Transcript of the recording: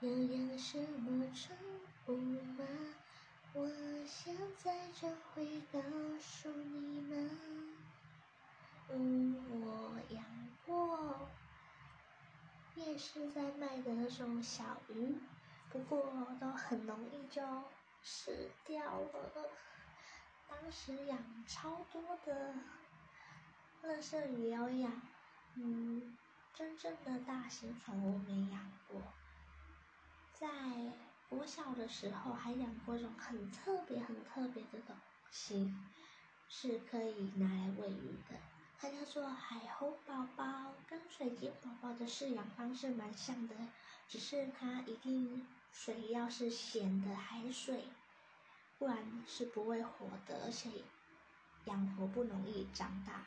要养什么宠物吗？我现在就会告诉你们。嗯，我养过，夜市在卖的那种小鱼，不过都很容易就死掉了。当时养超多的，乐色鱼有养，嗯，真正的大型宠物没养过。在我小的时候还养过一种很特别、很特别的东西，是可以拿来喂鱼的，它叫做海猴宝宝，跟水晶宝宝的饲养方式蛮像的，只是它一定水要是咸的海水。不然是不会活的，而且养活不容易长大。